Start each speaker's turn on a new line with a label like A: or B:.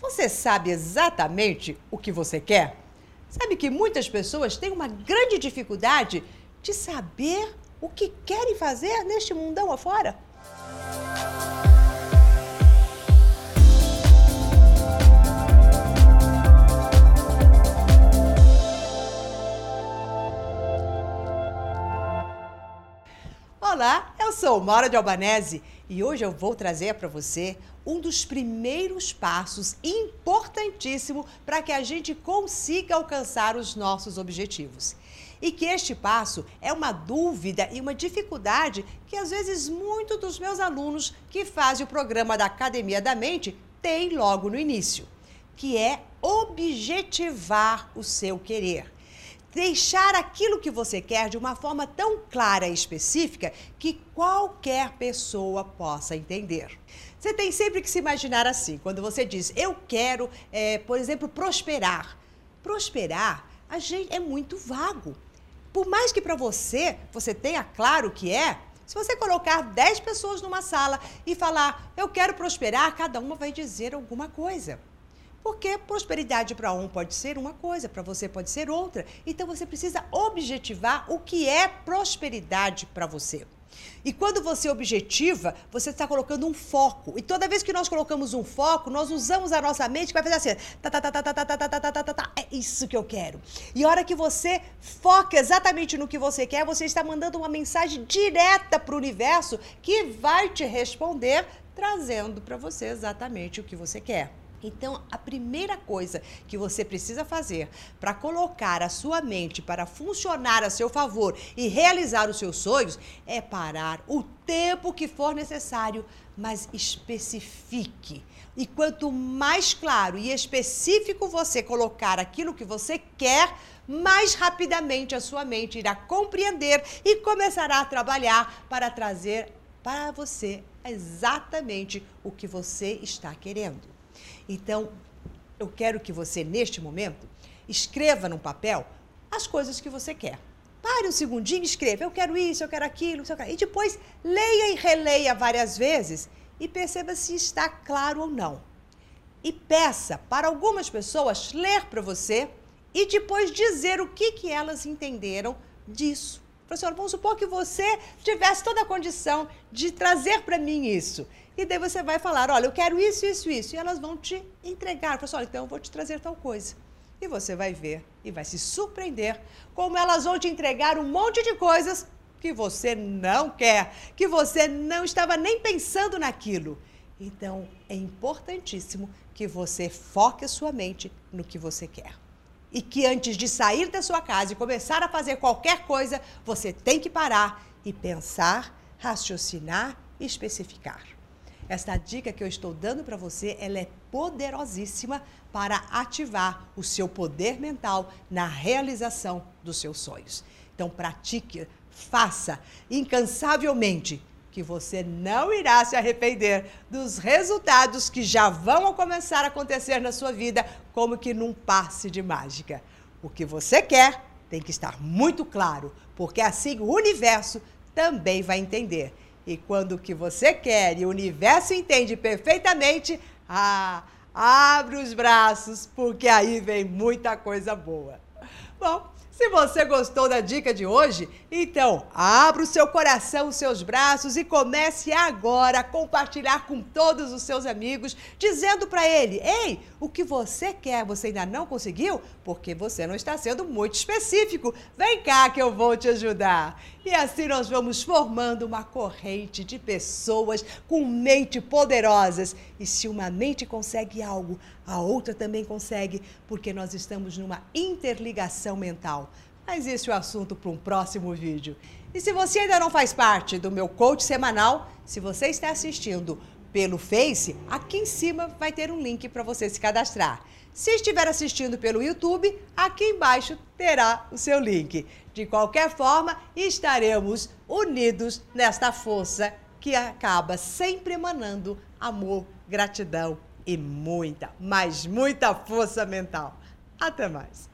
A: Você sabe exatamente o que você quer? Sabe que muitas pessoas têm uma grande dificuldade de saber o que querem fazer neste mundão afora? Olá, eu sou Maura de Albanese e hoje eu vou trazer para você um dos primeiros passos importantíssimo para que a gente consiga alcançar os nossos objetivos. E que este passo é uma dúvida e uma dificuldade que às vezes muitos dos meus alunos que fazem o programa da Academia da Mente têm logo no início, que é objetivar o seu querer deixar aquilo que você quer de uma forma tão clara e específica que qualquer pessoa possa entender. Você tem sempre que se imaginar assim, quando você diz, eu quero, é, por exemplo, prosperar. Prosperar a gente, é muito vago. Por mais que para você, você tenha claro o que é, se você colocar 10 pessoas numa sala e falar, eu quero prosperar, cada uma vai dizer alguma coisa. Porque prosperidade para um pode ser uma coisa, para você pode ser outra. Então você precisa objetivar o que é prosperidade para você. E quando você objetiva, você está colocando um foco. E toda vez que nós colocamos um foco, nós usamos a nossa mente vai fazer assim, tá, tá, tá, tá, tá, tá, tá, tá, tá, tá, tá, é isso que eu quero. E a hora que você foca exatamente no que você quer, você está mandando uma mensagem direta para o universo que vai te responder, trazendo para você exatamente o que você quer. Então, a primeira coisa que você precisa fazer para colocar a sua mente para funcionar a seu favor e realizar os seus sonhos é parar o tempo que for necessário, mas especifique. E quanto mais claro e específico você colocar aquilo que você quer, mais rapidamente a sua mente irá compreender e começará a trabalhar para trazer para você exatamente o que você está querendo. Então, eu quero que você, neste momento, escreva num papel as coisas que você quer. Pare um segundinho e escreva: eu quero isso, eu quero aquilo, eu quero... e depois leia e releia várias vezes e perceba se está claro ou não. E peça para algumas pessoas ler para você e depois dizer o que, que elas entenderam disso. Professor, vamos supor que você tivesse toda a condição de trazer para mim isso. E daí você vai falar, olha, eu quero isso, isso, isso. E elas vão te entregar. Professor, olha, então eu vou te trazer tal coisa. E você vai ver e vai se surpreender como elas vão te entregar um monte de coisas que você não quer, que você não estava nem pensando naquilo. Então, é importantíssimo que você foque a sua mente no que você quer e que antes de sair da sua casa e começar a fazer qualquer coisa, você tem que parar e pensar, raciocinar e especificar. Esta dica que eu estou dando para você, ela é poderosíssima para ativar o seu poder mental na realização dos seus sonhos. Então pratique, faça incansavelmente que você não irá se arrepender dos resultados que já vão começar a acontecer na sua vida, como que num passe de mágica. O que você quer tem que estar muito claro, porque assim o universo também vai entender. E quando o que você quer e o universo entende perfeitamente, ah, abre os braços, porque aí vem muita coisa boa. Bom, se você gostou da dica de hoje, então abra o seu coração, os seus braços e comece agora a compartilhar com todos os seus amigos, dizendo para ele: "Ei, o que você quer, você ainda não conseguiu? Porque você não está sendo muito específico. Vem cá que eu vou te ajudar." E assim nós vamos formando uma corrente de pessoas com mente poderosas. E se uma mente consegue algo, a outra também consegue, porque nós estamos numa interligação mental. Mas esse é o assunto para um próximo vídeo. E se você ainda não faz parte do meu coach semanal, se você está assistindo pelo Face, aqui em cima vai ter um link para você se cadastrar. Se estiver assistindo pelo YouTube, aqui embaixo terá o seu link. De qualquer forma, estaremos unidos nesta força que acaba sempre emanando amor, gratidão e muita, mas muita força mental. Até mais!